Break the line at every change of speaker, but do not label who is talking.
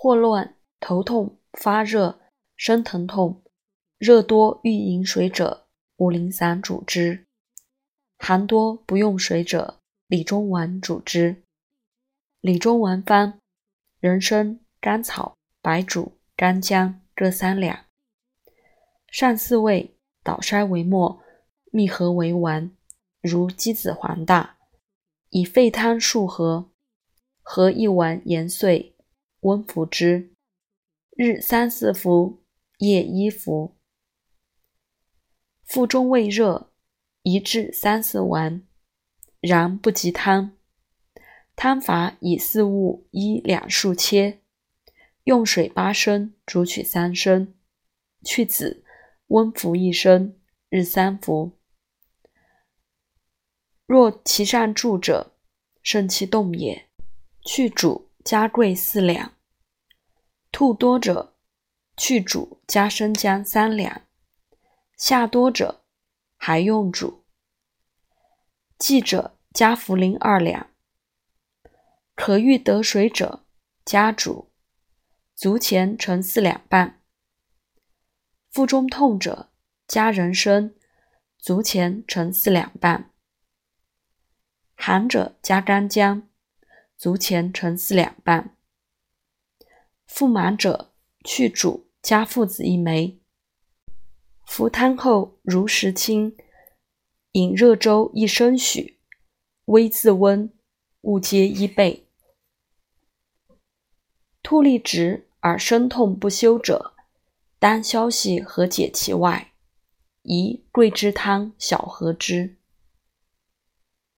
霍乱、头痛、发热、生疼痛、热多欲饮水者，五苓散主之；寒多不用水者，理中丸主之。理中丸方：人参、甘草、白术、干姜各三两，上四味，捣筛为末，密合为丸，如鸡子黄大，以沸汤数合，合一丸研碎。温服之，日三四服，夜一服。腹中胃热，一至三四丸，然不及汤。汤法以四物一两数切，用水八升，煮取三升，去子，温服一升，日三服。若其上注者，肾气动也，去煮。加桂四两，吐多者去煮，加生姜三两，下多者还用煮。忌者加茯苓二两。可欲得水者，加煮。足前盛四两半。腹中痛者，加人参，足前盛四两半。寒者加干姜。足前盛四两半。腹满者去主，加附子一枚。服汤后如食清，饮热粥一升许，微自温，勿皆一倍。吐利直而身痛不休者，当消息和解其外，宜桂枝汤小合之。